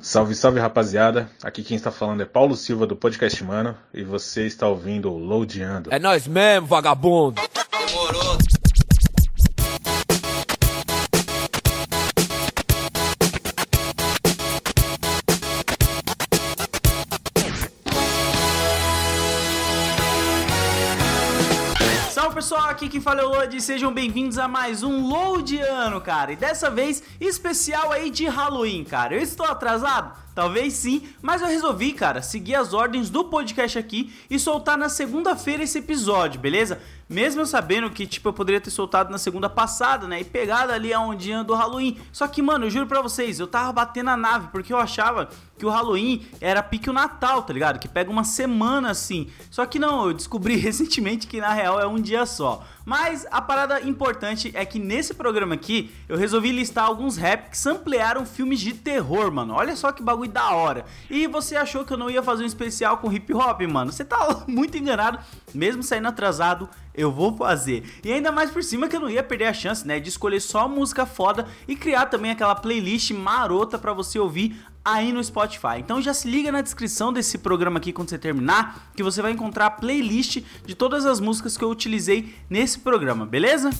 Salve, salve rapaziada. Aqui quem está falando é Paulo Silva do Podcast Mano e você está ouvindo o Loadando. É nós mesmo, vagabundo. Demorou. Fala é Lodi, sejam bem-vindos a mais um Loadiano, cara. E dessa vez, especial aí de Halloween, cara. Eu estou atrasado? Talvez sim, mas eu resolvi, cara, seguir as ordens do podcast aqui e soltar na segunda-feira esse episódio, beleza? Mesmo sabendo que, tipo, eu poderia ter soltado na segunda passada, né? E pegado ali a ondinha do Halloween. Só que, mano, eu juro pra vocês, eu tava batendo a nave porque eu achava que o Halloween era pique o Natal, tá ligado? Que pega uma semana assim. Só que não, eu descobri recentemente que na real é um dia só. Mas a parada importante é que nesse programa aqui eu resolvi listar alguns rap que samplearam filmes de terror, mano. Olha só que bagulho da hora. E você achou que eu não ia fazer um especial com hip hop, mano? Você tá muito enganado. Mesmo saindo atrasado, eu vou fazer. E ainda mais por cima que eu não ia perder a chance, né, de escolher só música foda e criar também aquela playlist marota para você ouvir aí no Spotify. Então já se liga na descrição desse programa aqui quando você terminar, que você vai encontrar a playlist de todas as músicas que eu utilizei nesse programa, beleza?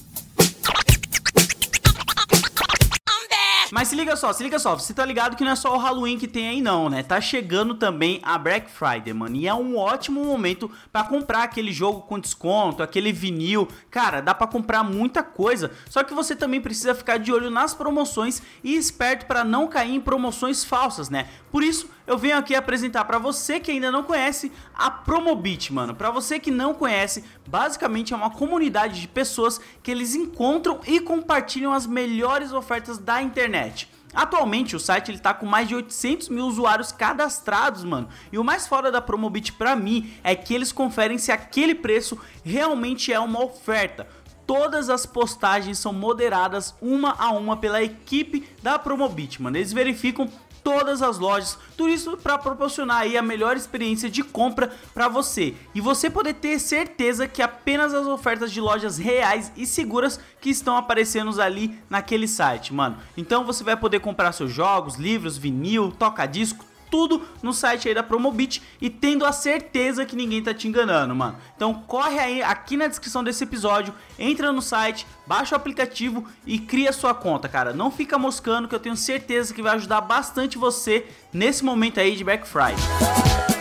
Mas se liga só, se liga só, você tá ligado que não é só o Halloween que tem aí não, né? Tá chegando também a Black Friday, mano. E é um ótimo momento para comprar aquele jogo com desconto, aquele vinil. Cara, dá para comprar muita coisa. Só que você também precisa ficar de olho nas promoções e esperto para não cair em promoções falsas, né? Por isso, eu venho aqui apresentar para você que ainda não conhece a Promobit, mano. Para você que não conhece, basicamente é uma comunidade de pessoas que eles encontram e compartilham as melhores ofertas da internet. Atualmente o site ele tá com mais de 800 mil usuários cadastrados, mano. E o mais fora da Promobit para mim é que eles conferem se aquele preço realmente é uma oferta todas as postagens são moderadas uma a uma pela equipe da Promobit, mano. Eles verificam todas as lojas, tudo isso para proporcionar aí a melhor experiência de compra para você e você poder ter certeza que apenas as ofertas de lojas reais e seguras que estão aparecendo ali naquele site, mano. Então você vai poder comprar seus jogos, livros, vinil, toca-disco, tudo no site aí da Promobit e tendo a certeza que ninguém tá te enganando, mano. Então corre aí aqui na descrição desse episódio, entra no site, baixa o aplicativo e cria sua conta, cara. Não fica moscando que eu tenho certeza que vai ajudar bastante você nesse momento aí de Black Friday.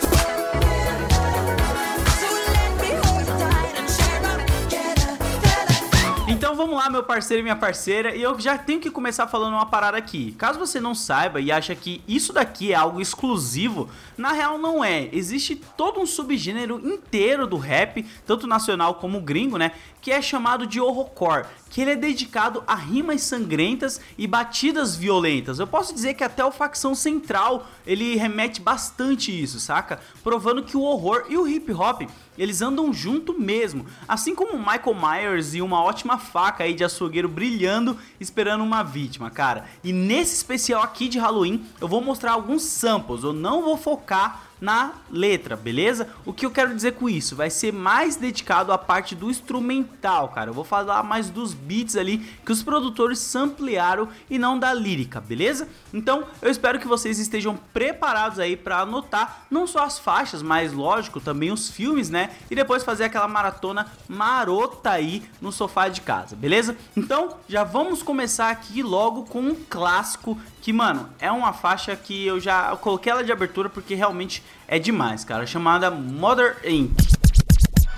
Vamos lá, meu parceiro e minha parceira, e eu já tenho que começar falando uma parada aqui. Caso você não saiba e acha que isso daqui é algo exclusivo, na real não é. Existe todo um subgênero inteiro do rap, tanto nacional como gringo, né, que é chamado de horrorcore, que ele é dedicado a rimas sangrentas e batidas violentas. Eu posso dizer que até o facção central ele remete bastante isso, saca? Provando que o horror e o hip hop eles andam junto mesmo, assim como Michael Myers e uma ótima faca aí de açougueiro brilhando esperando uma vítima, cara. E nesse especial aqui de Halloween eu vou mostrar alguns samples, eu não vou focar na letra, beleza? O que eu quero dizer com isso? Vai ser mais dedicado à parte do instrumental, cara. Eu vou falar mais dos beats ali que os produtores samplearam e não da lírica, beleza? Então, eu espero que vocês estejam preparados aí para anotar não só as faixas, mas lógico, também os filmes, né? E depois fazer aquela maratona marota aí no sofá de casa, beleza? Então, já vamos começar aqui logo com um clássico que, mano, é uma faixa que eu já coloquei ela de abertura porque realmente é demais, cara, chamada Mother Inc.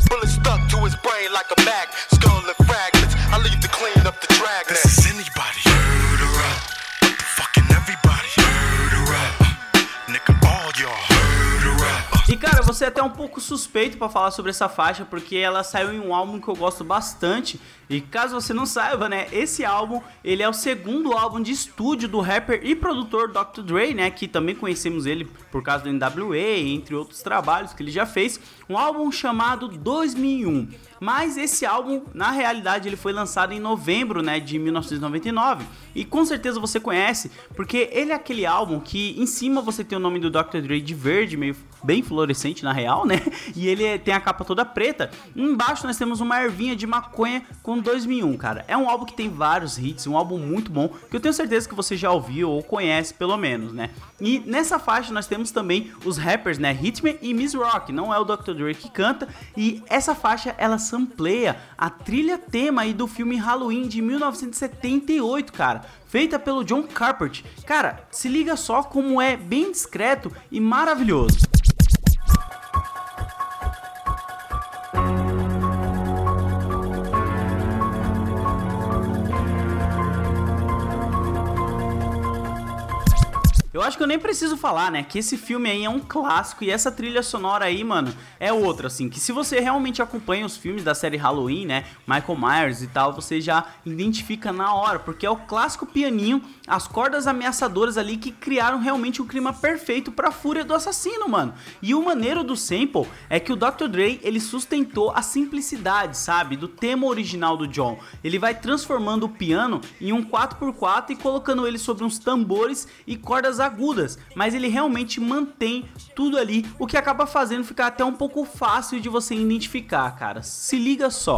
Bullet stuck to his brain like a mag. Skull and fragments. I leave to clean up the. This is anybody. Cara, você é até um pouco suspeito para falar sobre essa faixa porque ela saiu em um álbum que eu gosto bastante. E caso você não saiba, né, esse álbum, ele é o segundo álbum de estúdio do rapper e produtor Dr. Dre, né, que também conhecemos ele por causa do NWA, entre outros trabalhos que ele já fez. Um álbum chamado 2001. Mas esse álbum, na realidade, ele foi lançado em novembro, né, de 1999. E com certeza você conhece, porque ele é aquele álbum que em cima você tem o nome do Dr. Dre de verde, meio bem fluorescente na real, né? E ele tem a capa toda preta. Embaixo nós temos uma ervinha de maconha com 2001, cara. É um álbum que tem vários hits, um álbum muito bom, que eu tenho certeza que você já ouviu ou conhece pelo menos, né? E nessa faixa nós temos também os rappers, né? Hitman e Miss Rock, não é o Dr. Dre que canta, e essa faixa ela sampleia a trilha tema aí do filme Halloween de 1978, cara feita pelo John Carpenter. Cara, se liga só como é bem discreto e maravilhoso. Eu acho que eu nem preciso falar, né? Que esse filme aí é um clássico e essa trilha sonora aí, mano, é outra, assim. Que se você realmente acompanha os filmes da série Halloween, né? Michael Myers e tal, você já identifica na hora, porque é o clássico pianinho, as cordas ameaçadoras ali que criaram realmente o clima perfeito pra fúria do assassino, mano. E o maneiro do sample é que o Dr. Dre ele sustentou a simplicidade, sabe? Do tema original do John. Ele vai transformando o piano em um 4x4 e colocando ele sobre uns tambores e cordas agudas, mas ele realmente mantém tudo ali, o que acaba fazendo ficar até um pouco fácil de você identificar, cara. Se liga só.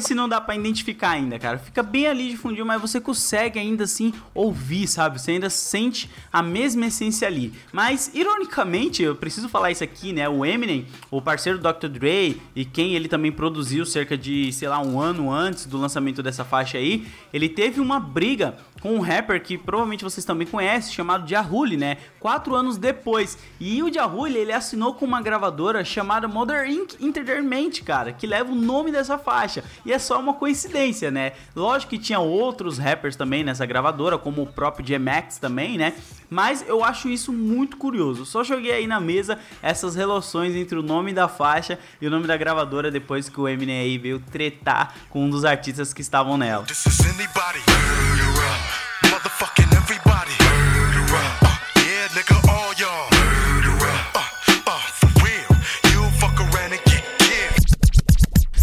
Se não dá pra identificar ainda, cara. Fica bem ali de mas você consegue ainda assim ouvir, sabe? Você ainda sente a mesma essência ali. Mas, ironicamente, eu preciso falar isso aqui, né? O Eminem, o parceiro do Dr. Dre e quem ele também produziu cerca de, sei lá, um ano antes do lançamento dessa faixa aí, ele teve uma briga com um rapper que provavelmente vocês também conhecem, chamado Jahuli, né? Quatro anos depois. E o Jahuli, ele assinou com uma gravadora chamada Mother Inc. Entertainment, cara, que leva o nome dessa faixa. E é só uma coincidência, né? Lógico que tinha outros rappers também nessa gravadora, como o próprio J-Max também, né? Mas eu acho isso muito curioso. Só joguei aí na mesa essas relações entre o nome da faixa e o nome da gravadora depois que o Eminem aí veio tretar com um dos artistas que estavam nela. This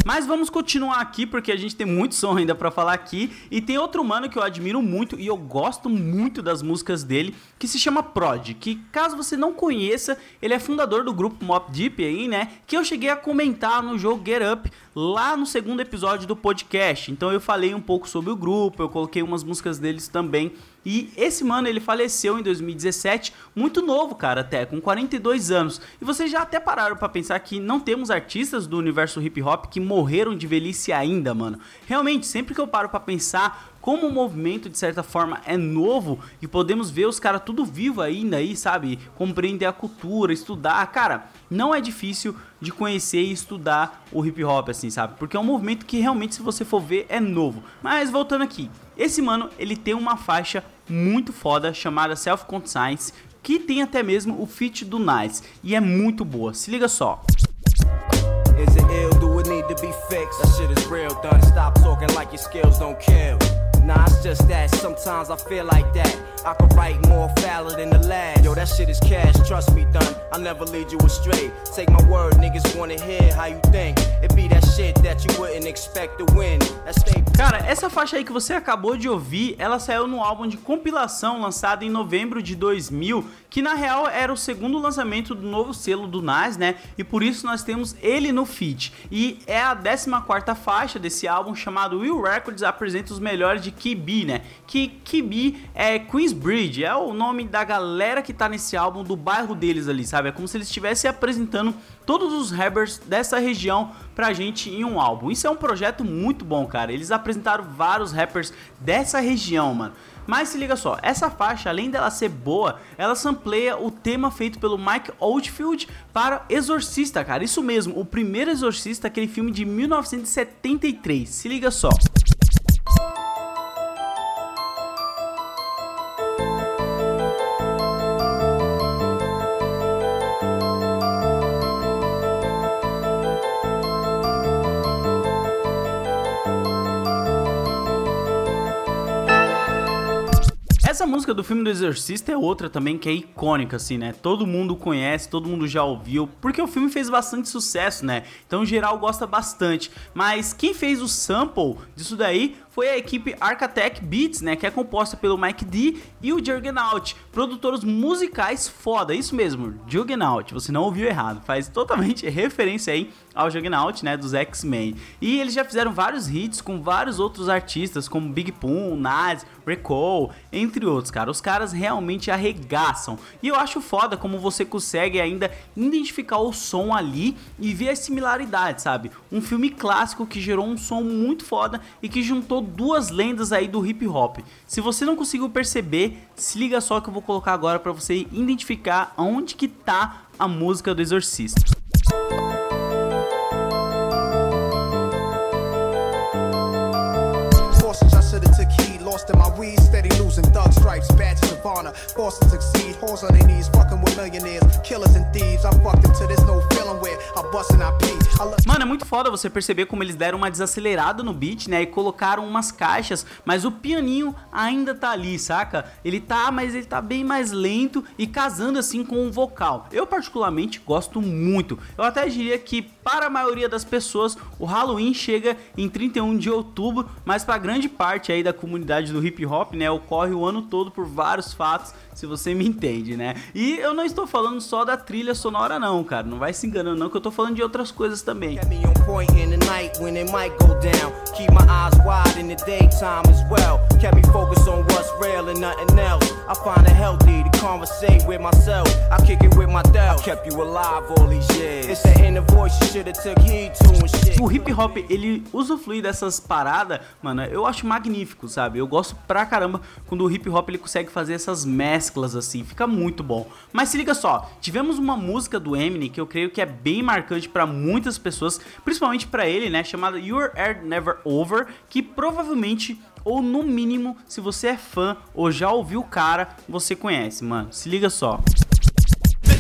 Mas vamos continuar aqui porque a gente tem muito som ainda pra falar aqui. E tem outro mano que eu admiro muito e eu gosto muito das músicas dele, que se chama Prod, que caso você não conheça, ele é fundador do grupo Mop Deep aí, né, que eu cheguei a comentar no jogo Get Up lá no segundo episódio do podcast. Então eu falei um pouco sobre o grupo, eu coloquei umas músicas deles também. E esse mano, ele faleceu em 2017, muito novo, cara, até, com 42 anos. E vocês já até pararam pra pensar que não temos artistas do universo hip hop que morreram de velhice ainda, mano. Realmente, sempre que eu paro pra pensar como o movimento de certa forma é novo e podemos ver os caras tudo vivo ainda aí, sabe? Compreender a cultura, estudar, cara, não é difícil de conhecer e estudar o hip hop assim, sabe? Porque é um movimento que realmente se você for ver é novo. Mas voltando aqui, esse mano, ele tem uma faixa muito foda chamada Self Conscience, que tem até mesmo o feat do Nice e é muito boa. Se liga só. Is it ill? Do be fixed? That shit is real, done. Stop talking like your skills don't kill. Nah, it's just that sometimes I feel like that. I could write more than the. Yo, that shit is cash, trust me, done. I'll never lead you astray. Take my word, niggas wanna hear how you think. It be that shit that you wouldn't expect to win. Cara, essa faixa aí que você acabou de ouvir, ela saiu no álbum de compilação lançado em novembro de 2000, que na real era o segundo lançamento do novo selo do Nas, né? E por isso nós temos ele no feat. E é a 14ª faixa desse álbum chamado Will Records apresenta os melhores de Kibi, né? Que Kibi é Queensbridge, é o nome da galera que tá nesse álbum do bairro deles ali, sabe? É como se eles estivessem apresentando todos os rappers dessa região pra gente em um álbum. Isso é um projeto muito bom, cara. Eles apresentaram vários rappers dessa região, mano. Mas se liga só, essa faixa, além dela ser boa, ela sampleia o tema feito pelo Mike Oldfield para Exorcista, cara. Isso mesmo, o primeiro Exorcista, aquele filme de 1973. Se liga só. Essa música do filme do Exorcista é outra também que é icônica, assim, né? Todo mundo conhece, todo mundo já ouviu, porque o filme fez bastante sucesso, né? Então, geral, gosta bastante. Mas quem fez o sample disso daí foi a equipe Arcatech Beats, né, que é composta pelo Mike D e o Jurgenalt, produtores musicais foda, isso mesmo, Jurgenalt, você não ouviu errado, faz totalmente referência aí ao Juggernaut, né, dos X-Men. E eles já fizeram vários hits com vários outros artistas, como Big Pun, Nas, Recall, entre outros, cara. Os caras realmente arregaçam. E eu acho foda como você consegue ainda identificar o som ali e ver as similaridades, sabe? Um filme clássico que gerou um som muito foda e que juntou duas lendas aí do hip hop. Se você não conseguiu perceber, se liga só que eu vou colocar agora para você identificar onde que tá a música do Exorcista. my weed, steady losing thug stripes, badges of honor, forced to succeed, on their knees, fucking with millionaires, killers and thieves. Fucked into this no feeling where. Mano, é muito foda você perceber como eles deram uma desacelerada no beat, né? E colocaram umas caixas, mas o pianinho ainda tá ali, saca? Ele tá, mas ele tá bem mais lento e casando assim com o vocal. Eu particularmente gosto muito. Eu até diria que para a maioria das pessoas o Halloween chega em 31 de outubro, mas para grande parte aí da comunidade do hip hop, né, ocorre o ano todo por vários fatos se você me entende, né? E eu não estou falando só da trilha sonora não, cara, não vai se enganando não que eu tô falando de outras coisas também. O hip hop, ele usufrui dessas paradas, mano, eu acho magnífico, sabe? Eu gosto pra caramba quando o hip hop ele consegue fazer essas mesclas assim, fica muito bom. Mas se liga só, tivemos uma música do Eminem que eu creio que é bem marcante para muitas pessoas, principalmente para ele, né, chamada Your Air Never Over, que provavelmente ou no mínimo, se você é fã ou já ouviu o cara, você conhece, mano. Se liga só. The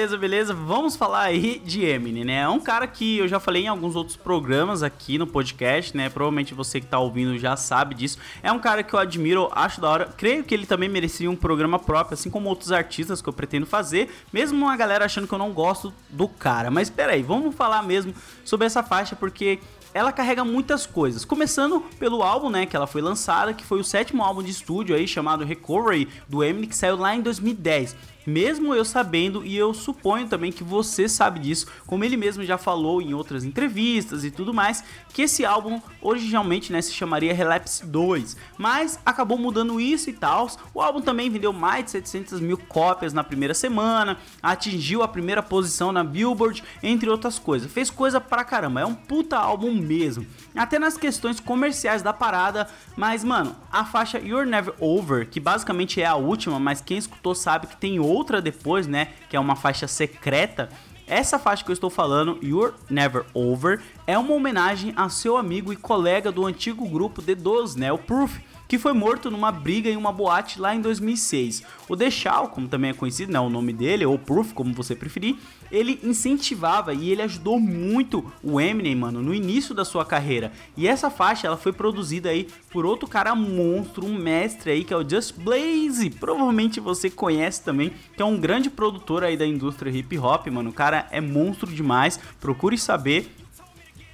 Beleza, beleza. Vamos falar aí de Eminem, né? É um cara que eu já falei em alguns outros programas aqui no podcast, né? Provavelmente você que tá ouvindo já sabe disso. É um cara que eu admiro, acho da hora. Creio que ele também merecia um programa próprio, assim como outros artistas que eu pretendo fazer, mesmo uma galera achando que eu não gosto do cara. Mas peraí, vamos falar mesmo sobre essa faixa porque ela carrega muitas coisas. Começando pelo álbum, né, que ela foi lançada, que foi o sétimo álbum de estúdio aí chamado Recovery do Eminem, que saiu lá em 2010 mesmo eu sabendo e eu suponho também que você sabe disso, como ele mesmo já falou em outras entrevistas e tudo mais, que esse álbum originalmente né, se chamaria Relapse 2, mas acabou mudando isso e tal. O álbum também vendeu mais de 700 mil cópias na primeira semana, atingiu a primeira posição na Billboard, entre outras coisas. Fez coisa pra caramba, é um puta álbum mesmo. Até nas questões comerciais da parada, mas mano, a faixa You're Never Over, que basicamente é a última, mas quem escutou sabe que tem outra depois, né? Que é uma faixa secreta. Essa faixa que eu estou falando, You're Never Over, é uma homenagem a seu amigo e colega do antigo grupo D12, né? O Proof que foi morto numa briga em uma boate lá em 2006. O Dechal, como também é conhecido, né, o nome dele, ou Proof, como você preferir, ele incentivava e ele ajudou muito o Eminem, mano, no início da sua carreira. E essa faixa, ela foi produzida aí por outro cara monstro, um mestre aí, que é o Just Blaze. Provavelmente você conhece também, que é um grande produtor aí da indústria hip hop, mano. O cara é monstro demais, procure saber.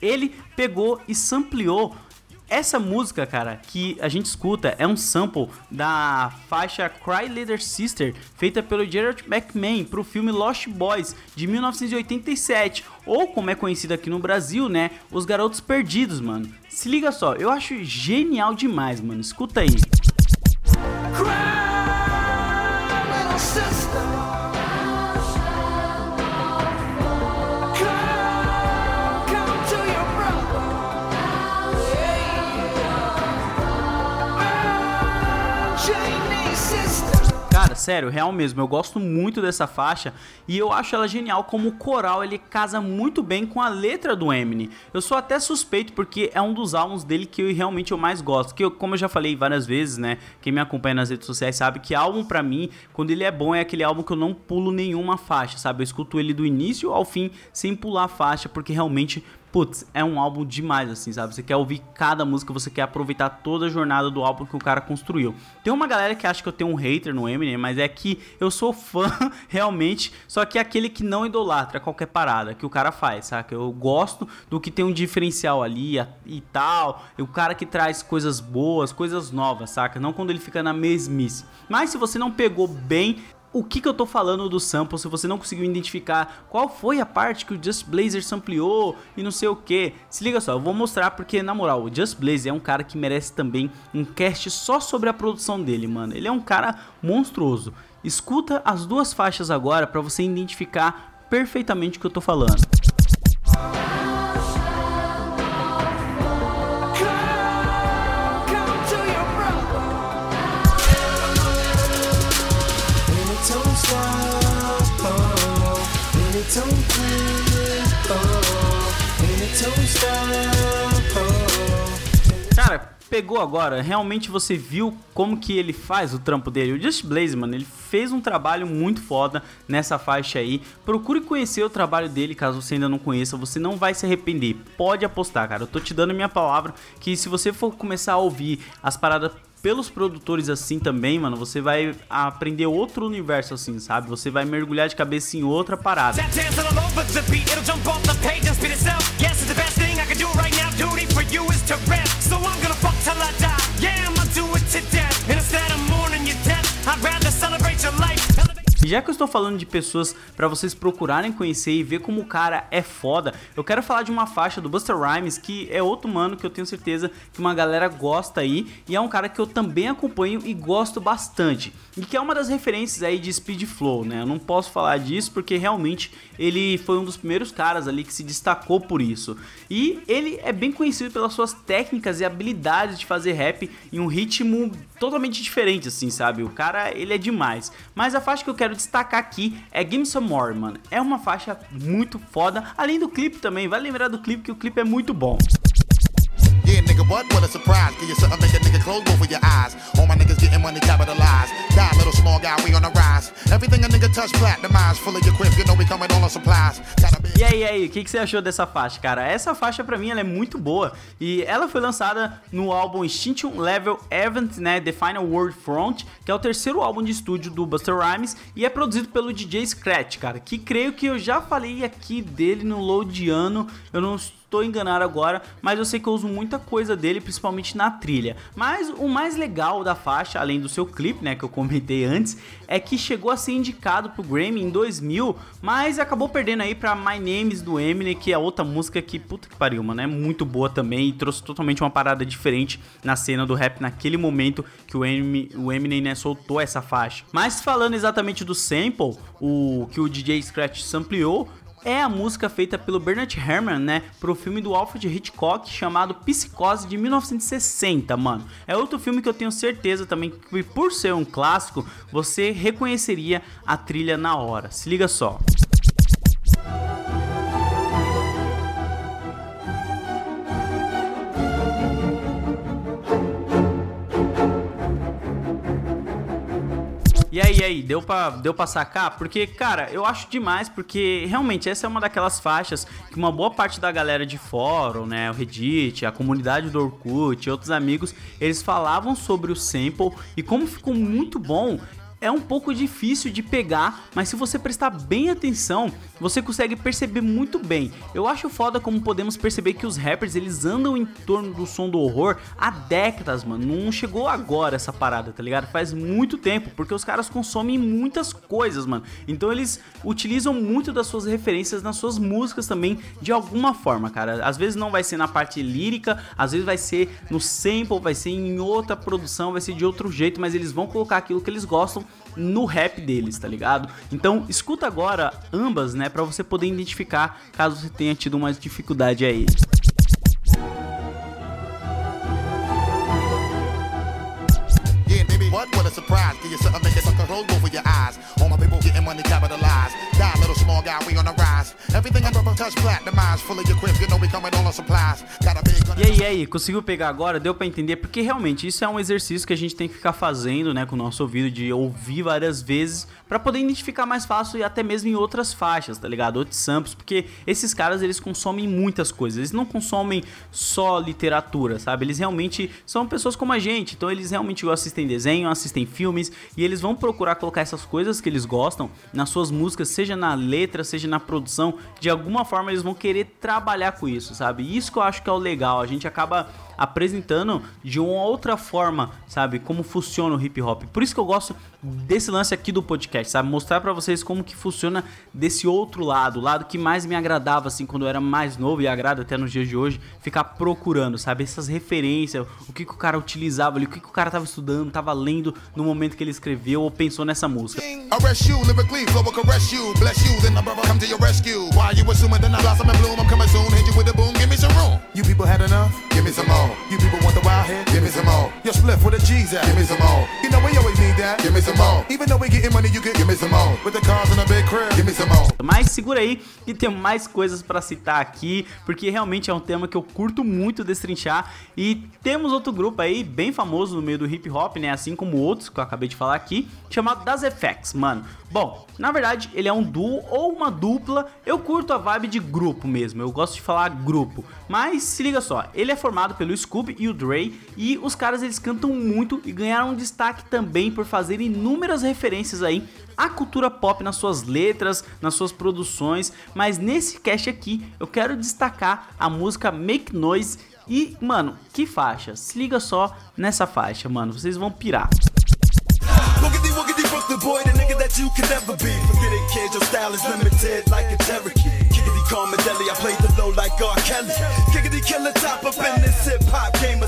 Ele pegou e sampleou essa música, cara, que a gente escuta é um sample da faixa Cry Leader Sister, feita pelo Gerard McMahon para o filme Lost Boys de 1987, ou como é conhecido aqui no Brasil, né, Os Garotos Perdidos, mano. Se liga só, eu acho genial demais, mano. Escuta aí. Cry, sério, real mesmo, eu gosto muito dessa faixa e eu acho ela genial como o coral ele casa muito bem com a letra do Eminem. Eu sou até suspeito porque é um dos álbuns dele que eu realmente eu mais gosto. Que eu, como eu já falei várias vezes, né? Quem me acompanha nas redes sociais sabe que álbum para mim, quando ele é bom, é aquele álbum que eu não pulo nenhuma faixa, sabe? Eu escuto ele do início ao fim sem pular faixa porque realmente putz, é um álbum demais, assim, sabe? Você quer ouvir cada música, você quer aproveitar toda a jornada do álbum que o cara construiu. Tem uma galera que acha que eu tenho um hater no Eminem, mas é que eu sou fã, realmente, só que é aquele que não idolatra qualquer parada que o cara faz, saca? Eu gosto do que tem um diferencial ali e tal, e o cara que traz coisas boas, coisas novas, saca? Não quando ele fica na mesmice. Mas se você não pegou bem o que, que eu tô falando do sample se você não conseguiu identificar qual foi a parte que o Just Blazer sampleou e não sei o que. Se liga só, eu vou mostrar porque, na moral, o Just Blazer é um cara que merece também um cast só sobre a produção dele, mano. Ele é um cara monstruoso. Escuta as duas faixas agora para você identificar perfeitamente o que eu tô falando. Cara, pegou agora, realmente você viu como que ele faz o trampo dele. O Just Blaze, mano, ele fez um trabalho muito foda nessa faixa aí. Procure conhecer o trabalho dele, caso você ainda não conheça, você não vai se arrepender. Pode apostar, cara. Eu tô te dando minha palavra que se você for começar a ouvir as paradas pelos produtores assim também, mano, você vai aprender outro universo assim, sabe? Você vai mergulhar de cabeça em outra parada. I'd já que eu estou falando de pessoas para vocês procurarem conhecer e ver como o cara é foda, eu quero falar de uma faixa do Buster Rhymes que é outro mano que eu tenho certeza que uma galera gosta aí e é um cara que eu também acompanho e gosto bastante. E que é uma das referências aí de Speed Flow, né? Eu não posso falar disso porque realmente ele foi um dos primeiros caras ali que se destacou por isso. E ele é bem conhecido pelas suas técnicas e habilidades de fazer rap em um ritmo totalmente diferente assim, sabe? O cara, ele é demais. Mas a faixa que eu quero destacar aqui é Give Me Some More, mano. É uma faixa muito foda, além do clipe também. Vai lembrar do clipe que o clipe é muito bom. Yeah, nigga, what? What a surprise. Give you something, make a nigga close both of your eyes. All my niggas getting money capitalized. Die, little small guy, we on the rise. Everything a nigga touch platinumized. Full of your quip, you know we coming all supplies. E aí, e aí, o que, que você achou dessa faixa, cara? Essa faixa pra mim ela é muito boa e ela foi lançada no álbum Extinction Level Event, né, The Final World Front, que é o terceiro álbum de estúdio do Buster Rhymes e é produzido pelo DJ Scratch, cara, que creio que eu já falei aqui dele no Loadiano, eu não estou enganado agora, mas eu sei que eu uso muita coisa dele, principalmente na trilha. Mas o mais legal da faixa, além do seu clipe, né, que eu comentei antes, é que chegou a ser indicado pro Grammy em 2000, mas acabou perdendo aí pra My Names do Eminem, que é outra música que, puta que pariu, mano, é muito boa também e trouxe totalmente uma parada diferente na cena do rap naquele momento que o Eminem, o Eminem né, soltou essa faixa. Mas falando exatamente do sample, o que o DJ Scratch sampleou, é a música feita pelo Bernard Herrmann, né, pro filme do Alfred Hitchcock chamado Psicose de 1960, mano. É outro filme que eu tenho certeza também que por ser um clássico, você reconheceria a trilha na hora. Se liga só. E aí, aí, deu pra, deu pra sacar? Porque, cara, eu acho demais, porque realmente essa é uma daquelas faixas que uma boa parte da galera de fórum, né, o Reddit, a comunidade do Orkut e outros amigos, eles falavam sobre o sample e como ficou muito bom, é um pouco difícil de pegar, mas se você prestar bem atenção, você consegue perceber muito bem. Eu acho foda como podemos perceber que os rappers eles andam em torno do som do horror há décadas, mano. Não chegou agora essa parada, tá ligado? Faz muito tempo, porque os caras consomem muitas coisas, mano. Então eles utilizam muito das suas referências nas suas músicas também, de alguma forma, cara. Às vezes não vai ser na parte lírica, às vezes vai ser no sample, vai ser em outra produção, vai ser de outro jeito, mas eles vão colocar aquilo que eles gostam no rap deles, tá ligado? Então, escuta agora ambas, né, para você poder identificar caso você tenha tido uma dificuldade aí. What? What a surprise. Give you something, make a roll over your eyes. All my people getting money capitalized guy, we on the rise. Everything touch platinumized. Full of your crib, you know we coming all on supplies. Got a big. E aí, e aí, conseguiu pegar agora? Deu pra entender? Porque realmente isso é um exercício que a gente tem que ficar fazendo, né, com o nosso ouvido, de ouvir várias vezes pra poder identificar mais fácil e até mesmo em outras faixas, tá ligado? Outros samples, porque esses caras eles consomem muitas coisas, eles não consomem só literatura, sabe? Eles realmente são pessoas como a gente, então eles realmente assistem desenho, assistem filmes e eles vão procurar colocar essas coisas que eles gostam nas suas músicas, seja na letra, seja na produção, de alguma forma eles vão querer trabalhar com isso, sabe? Isso que eu acho que é o legal, a gente acaba apresentando de uma outra forma, sabe, como funciona o hip hop. Por isso que eu gosto desse lance aqui do podcast, sabe, mostrar para vocês como que funciona desse outro lado, o lado que mais me agradava assim quando eu era mais novo e agrada até nos dias de hoje, ficar procurando, sabe, essas referências, o que que o cara utilizava ali, o que que o cara tava estudando, tava lendo no momento que ele escreveu ou pensou nessa música. Split with the G's at? Give me some more. You know we always need that? Give me some more. Even though we getting money, you get give me some more. With the cars and a big crib? Give me some more. Mas segura aí que tem mais coisas pra citar aqui, porque realmente é um tema que eu curto muito destrinchar e temos outro grupo aí bem famoso no meio do hip hop, né, assim como outros que eu acabei de falar aqui, chamado Das FX, mano. Bom, na verdade, ele é um duo ou uma dupla. Eu curto a vibe de grupo mesmo. Eu gosto de falar grupo. Mas se liga só, ele é formado pelo Scooby e o Dre e os caras eles cantam muito e ganharam destaque também por fazer inúmeras referências aí à cultura pop nas suas letras, nas suas produções, mas nesse cast aqui eu quero destacar a música Make Noise e, mano, que faixa? Se liga só nessa faixa, mano, vocês vão pirar. A deli, I the low like R. Kelly. Top up in this hip hop game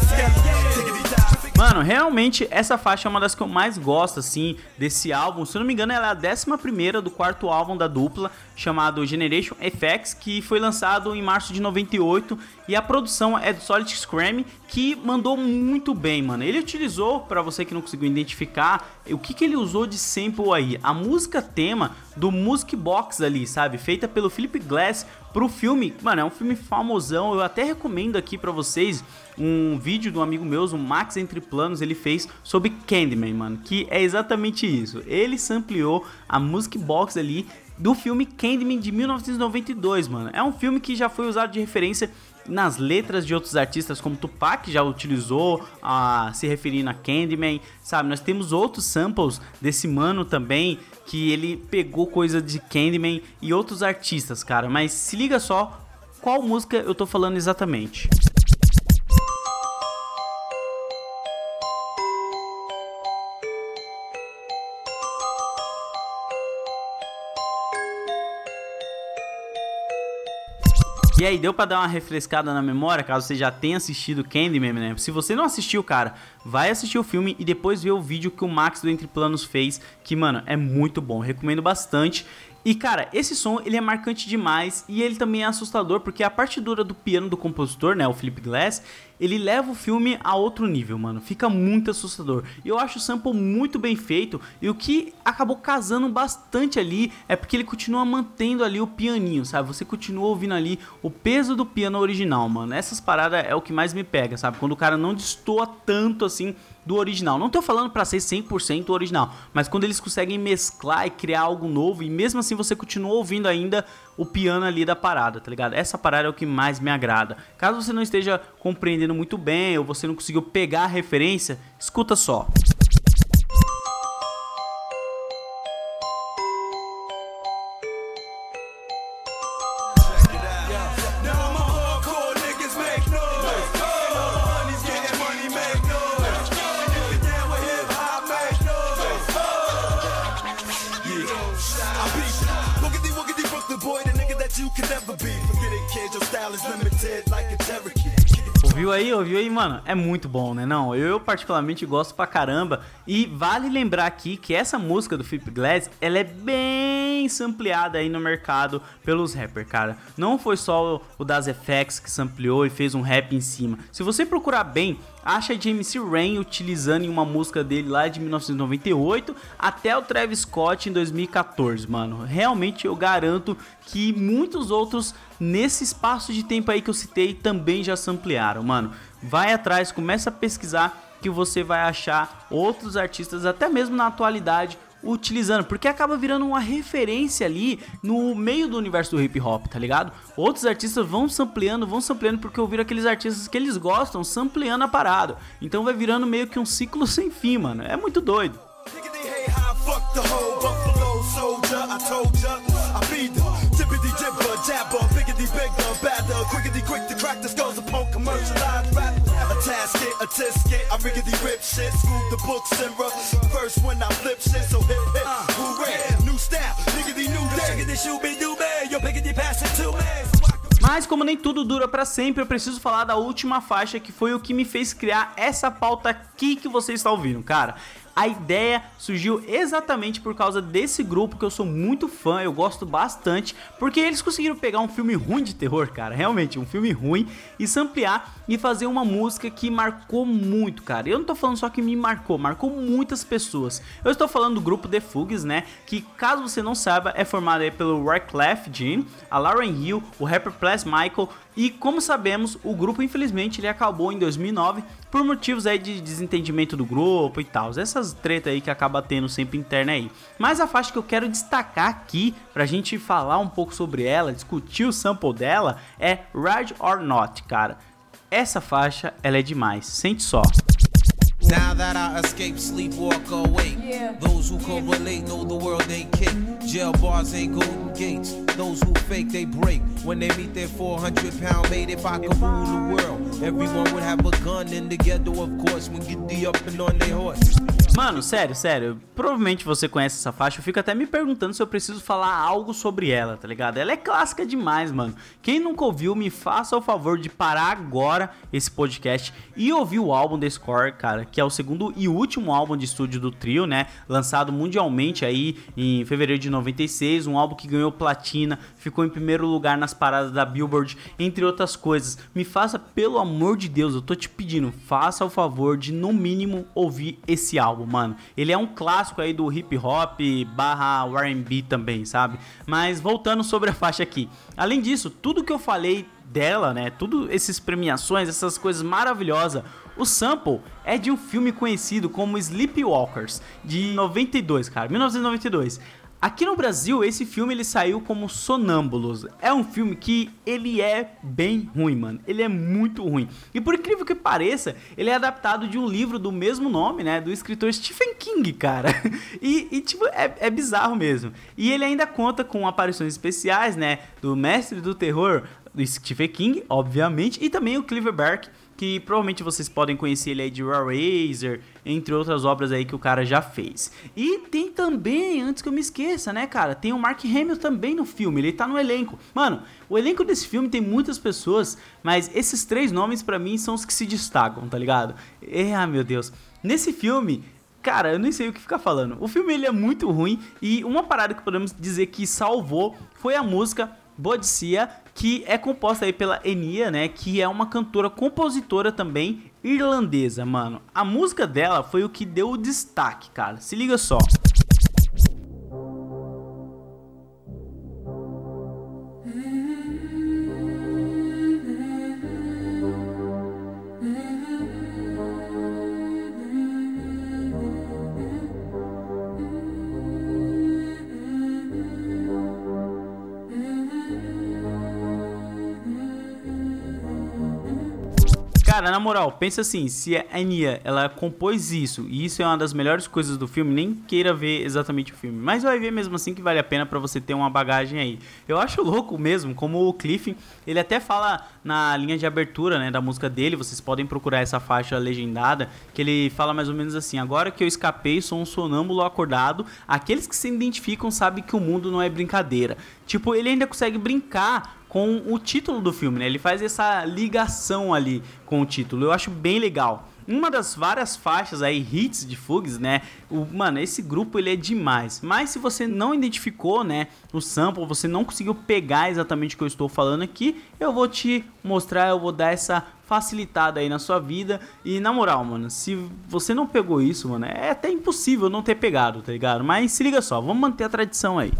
Mano, realmente essa faixa é uma das que eu mais gosto, assim, desse álbum. Se eu não me engano, ela é a décima primeira do quarto álbum da dupla, chamado Generation FX, que foi lançado em março de 98. E a produção é do Solid Scram, que mandou muito bem, mano. Ele utilizou, para você que não conseguiu identificar, o que, que ele usou de sample aí? A música tema do Music Box ali, sabe? Feita pelo Philip Glass pro filme. Mano, é um filme famosão. Eu até recomendo aqui para vocês um vídeo de um amigo meu, o Max Entre Planos, ele fez sobre Candyman, mano. Que é exatamente isso. Ele sampleou a Music Box ali do filme Candyman de 1992, mano. É um filme que já foi usado de referência nas letras de outros artistas, como Tupac já utilizou a se referindo a Candyman, sabe? Nós temos outros samples desse mano também que ele pegou coisa de Candyman e outros artistas, cara. Mas se liga só qual música eu tô falando exatamente. E aí, deu pra dar uma refrescada na memória, caso você já tenha assistido Candyman, né? Se você não assistiu, cara, vai assistir o filme e depois ver o vídeo que o Max do Entre Planos fez, que, mano, é muito bom, recomendo bastante. E cara, esse som ele é marcante demais e ele também é assustador porque a partidura do piano do compositor, né, o Philip Glass, ele leva o filme a outro nível, mano. Fica muito assustador. Eu acho o sample muito bem feito e o que acabou casando bastante ali é porque ele continua mantendo ali o pianinho, sabe? Você continua ouvindo ali o peso do piano original, mano. Essas paradas é o que mais me pega, sabe? Quando o cara não destoa tanto assim do original. Não tô falando para ser 100% original, mas quando eles conseguem mesclar e criar algo novo e mesmo assim você continua ouvindo ainda o piano ali da parada, tá ligado? Essa parada é o que mais me agrada. Caso você não esteja compreendendo muito bem ou você não conseguiu pegar a referência, escuta só. Ouviu aí, ouviu aí, mano? É muito bom, né? Não, eu particularmente gosto pra caramba. E vale lembrar aqui que essa música do Philip Glass, ela é bem sampleada aí no mercado pelos rappers, cara. Não foi só o Das FX que sampleou e fez um rap em cima. Se você procurar bem, acha James Rain utilizando em uma música dele lá de 1998 até o Travis Scott em 2014, mano. Realmente eu garanto que muitos outros nesse espaço de tempo aí que eu citei também já se ampliaram, mano. Vai atrás, começa a pesquisar que você vai achar outros artistas até mesmo na atualidade utilizando, porque acaba virando uma referência ali no meio do universo do hip hop, tá ligado? Outros artistas vão sampleando, vão sampleando porque ouviram aqueles artistas que eles gostam, sampleando a parada. Então vai virando meio que um ciclo sem fim, mano. É muito doido. tasket, a tisket. I rip shit, scoop the books and rough. First when I flip shit, so hip hip, hooray. New style, niggity new day. Chickity shooby doo man, yo pass it to me. Mas como nem tudo dura para sempre, eu preciso falar da última faixa que foi o que me fez criar essa pauta aqui que você está ouvindo, cara. A ideia surgiu exatamente por causa desse grupo que eu sou muito fã, eu gosto bastante, porque eles conseguiram pegar um filme ruim de terror, cara, realmente um filme ruim, e samplear e fazer uma música que marcou muito, cara. Eu não tô falando só que me marcou, marcou muitas pessoas. Eu estou falando do grupo The Fugs, né, que caso você não saiba, é formado aí pelo Wyclef Jean, a Lauren Hill, o rapper Plas Michael e como sabemos, o grupo infelizmente ele acabou em 2009 por motivos aí de desentendimento do grupo e tal. Essas treta aí que acaba tendo sempre interna aí. Mas a faixa que eu quero destacar aqui pra gente falar um pouco sobre ela, discutir o sample dela é Ride or Not, cara. Essa faixa ela é demais. Sente só. Now that I escape, sleep, walk, awake. Yeah. Those who correlate know the world ain't kick. Jail bars ain't golden gates. Those who fake, they break. When they meet their 400 pound mate, if I could rule the world, everyone would have a gun in the ghetto, of course, when get the up and on their horse. Mano, sério, sério. Provavelmente você conhece essa faixa. Eu fico até me perguntando se eu preciso falar algo sobre ela, tá ligado? Ela é clássica demais, mano. Quem nunca ouviu, me faça o favor de parar agora esse podcast e ouvir o álbum The Score, cara, que é o segundo e último álbum de estúdio do trio, né? Lançado mundialmente aí em fevereiro de 96. Um álbum que ganhou platina, ficou em primeiro lugar nas paradas da Billboard, entre outras coisas. Me faça, pelo amor de Deus, eu tô te pedindo, faça o favor de no mínimo ouvir esse álbum mano. Ele é um clássico aí do hip hop barra R&B também, sabe? Mas voltando sobre a faixa aqui. Além disso, tudo que eu falei dela, né? Tudo esses premiações, essas coisas maravilhosas. O sample é de um filme conhecido como Sleepwalkers, de 92, cara, 1992. Aqui no Brasil, esse filme ele saiu como Sonâmbulos. É um filme que ele é bem ruim, mano. Ele é muito ruim. E por incrível que pareça, ele é adaptado de um livro do mesmo nome, né? Do escritor Stephen King, cara. E, e tipo, é, é bizarro mesmo. E ele ainda conta com aparições especiais, né? Do mestre do terror, do Stephen King, obviamente, e também o Clive Barker que provavelmente vocês podem conhecer ele aí de Razer, entre outras obras aí que o cara já fez. E tem também, antes que eu me esqueça, né, cara, tem o Mark Hamill também no filme, ele tá no elenco. Mano, o elenco desse filme tem muitas pessoas, mas esses três nomes para mim são os que se destacam, tá ligado? É, ah, meu Deus. Nesse filme, Cara, eu nem sei o que ficar falando. O filme ele é muito ruim e uma parada que podemos dizer que salvou foi a música Bodicea, que é composta aí pela Enia, né, que é uma cantora compositora também irlandesa, mano. A música dela foi o que deu o destaque, cara. Se liga só. Pensa assim, se a Ania, ela compôs isso, e isso é uma das melhores coisas do filme, nem queira ver exatamente o filme, mas vai ver mesmo assim que vale a pena para você ter uma bagagem aí. Eu acho louco mesmo, como o Cliff, ele até fala na linha de abertura, né, da música dele, vocês podem procurar essa faixa legendada, que ele fala mais ou menos assim: "Agora que eu escapei, sou um sonâmbulo acordado, aqueles que se identificam sabem que o mundo não é brincadeira". Tipo, ele ainda consegue brincar com o título do filme, né? Ele faz essa ligação ali com o título. Eu acho bem legal. uma das várias faixas aí, hits de Fugs, né? O, mano, esse grupo ele é demais. Mas se você não identificou, né, o sample, você não conseguiu pegar exatamente o que eu estou falando aqui, eu vou te mostrar, eu vou dar essa facilitada aí na sua vida. E na moral, mano, se você não pegou isso, mano, é até impossível não ter pegado, tá ligado? Mas se liga só, vamos manter a tradição aí.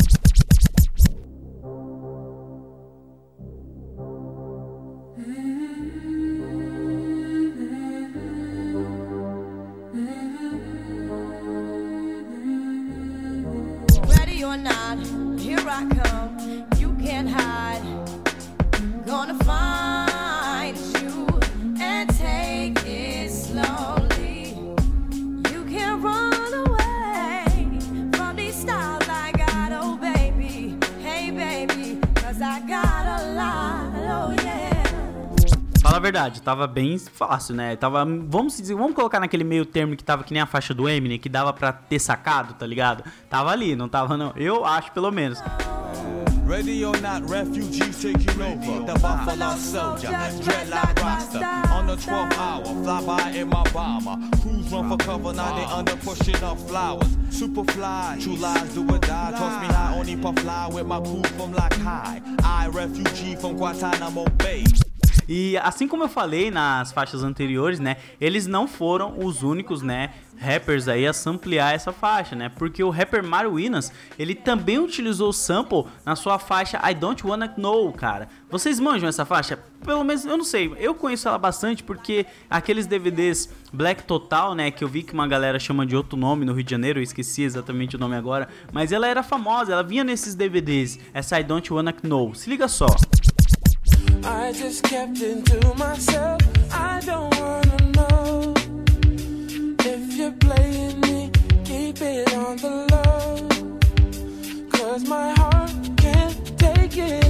Tava bem fácil, né? Tava, vamos dizer, vamos colocar naquele meio termo que tava que nem a faixa do Eminem, que dava pra ter sacado, tá ligado? Tava ali, não tava não. Eu acho pelo menos. Ready or not, refugees taking over. The Buffalo Soldier, dreadlock roster. On the 12th hour, fly by in my bomber. Crews run for cover, now they under pushing up flowers. Super fly, true lies do or die. Toss me high, only puff fly with my crew from high. I, refugee from Guantanamo Bay. E assim como eu falei nas faixas anteriores, né, eles não foram os únicos, né, rappers aí a samplear essa faixa, né? Porque o rapper Mario Winans, ele também utilizou o sample na sua faixa I Don't Wanna Know, cara. Vocês manjam essa faixa? Pelo menos, eu não sei, eu conheço ela bastante porque aqueles DVDs Black Total, né, que eu vi que uma galera chama de outro nome no Rio de Janeiro, eu esqueci exatamente o nome agora, mas ela era famosa, ela vinha nesses DVDs, essa I Don't Wanna Know. Se liga só. I just kept it to myself. I don't wanna know if you're playing me. Keep it on the low. Cause my heart can't take it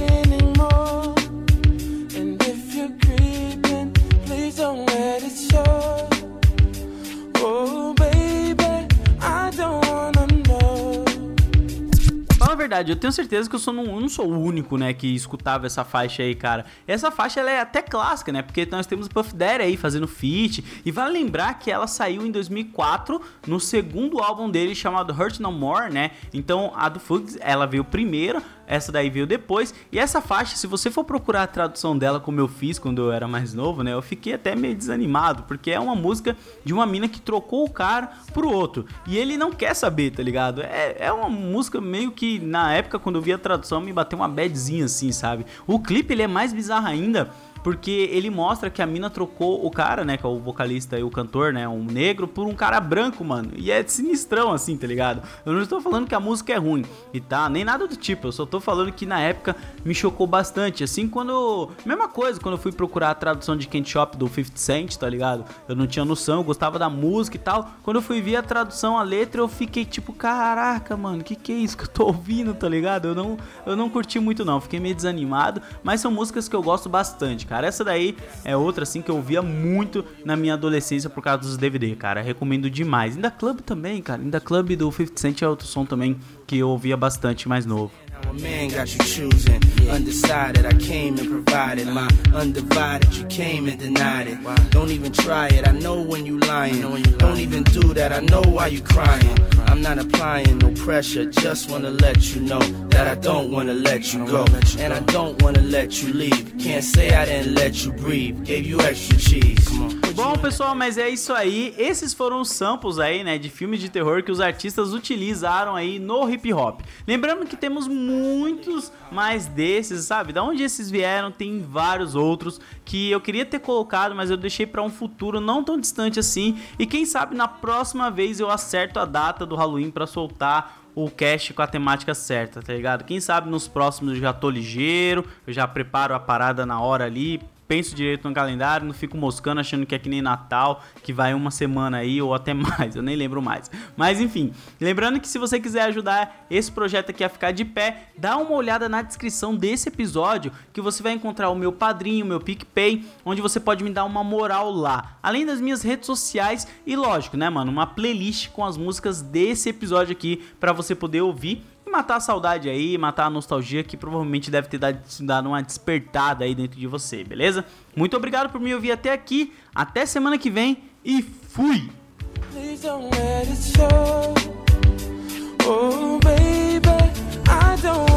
verdade, eu tenho certeza que eu, sou não, eu não sou o único, né, que escutava essa faixa aí, cara. Essa faixa ela é até clássica, né? Porque nós temos Puff Daddy aí fazendo feat. E vale lembrar que ela saiu em 2004 no segundo álbum dele chamado Hurt No More, né? Então a do Fugs, ela veio primeiro, essa daí veio depois. E essa faixa, se você for procurar a tradução dela como eu fiz quando eu era mais novo, né? Eu fiquei até meio desanimado, porque é uma música de uma mina que trocou o cara pro outro. E ele não quer saber, tá ligado? É, é uma música meio que na época, quando eu vi a tradução, me bateu uma badzinha assim, sabe? O clipe ele é mais bizarro ainda. Porque ele mostra que a mina trocou o cara, né? Que é o vocalista e o cantor, né? Um negro por um cara branco, mano. E é sinistrão, assim, tá ligado? Eu não estou falando que a música é ruim e tá, nem nada do tipo. Eu só tô falando que na época me chocou bastante. Assim, quando. Mesma coisa, quando eu fui procurar a tradução de Can't Shop do 50 Cent, tá ligado? Eu não tinha noção, eu gostava da música e tal. Quando eu fui ver a tradução, a letra, eu fiquei tipo, caraca, mano, que que é isso que eu tô ouvindo, tá ligado? Eu não, eu não curti muito, não. Fiquei meio desanimado. Mas são músicas que eu gosto bastante, cara. Essa daí é outra, assim, que eu ouvia muito na minha adolescência por causa dos DVD, cara. Recomendo demais. Ainda Club também, cara. Ainda Club do 50 Cent é outro som também que eu ouvia bastante mais novo. A man got you choosing. Undecided, I came and provided my undivided. You came and denied it. Don't even try it. I know when you lying. Don't even do that. I know why you crying. I'm not applying no pressure. Just wanna let you know that I don't wanna let you go, and I don't wanna let you leave. Can't say I didn't let you breathe. Gave you extra cheese. Bom, pessoal, mas é isso aí. Esses foram os samples aí, né, de filmes de terror que os artistas utilizaram aí no hip hop. Lembrando que temos muitos mais desses, sabe? Da onde esses vieram, tem vários outros que eu queria ter colocado, mas eu deixei para um futuro não tão distante assim. E quem sabe na próxima vez eu acerto a data do Halloween para soltar o cast com a temática certa, tá ligado? Quem sabe nos próximos eu já tô ligeiro, eu já preparo a parada na hora ali, penso direito no calendário, não fico moscando achando que é que nem Natal, que vai uma semana aí ou até mais, eu nem lembro mais. Mas enfim, lembrando que se você quiser ajudar esse projeto aqui a ficar de pé, dá uma olhada na descrição desse episódio que você vai encontrar o meu padrinho, o meu PicPay, onde você pode me dar uma moral lá. Além das minhas redes sociais e lógico, né, mano, uma playlist com as músicas desse episódio aqui para você poder ouvir matar a saudade aí, matar a nostalgia que provavelmente deve ter dado, dado uma despertada aí dentro de você, beleza? Muito obrigado por me ouvir até aqui, até semana que vem e fui! Don't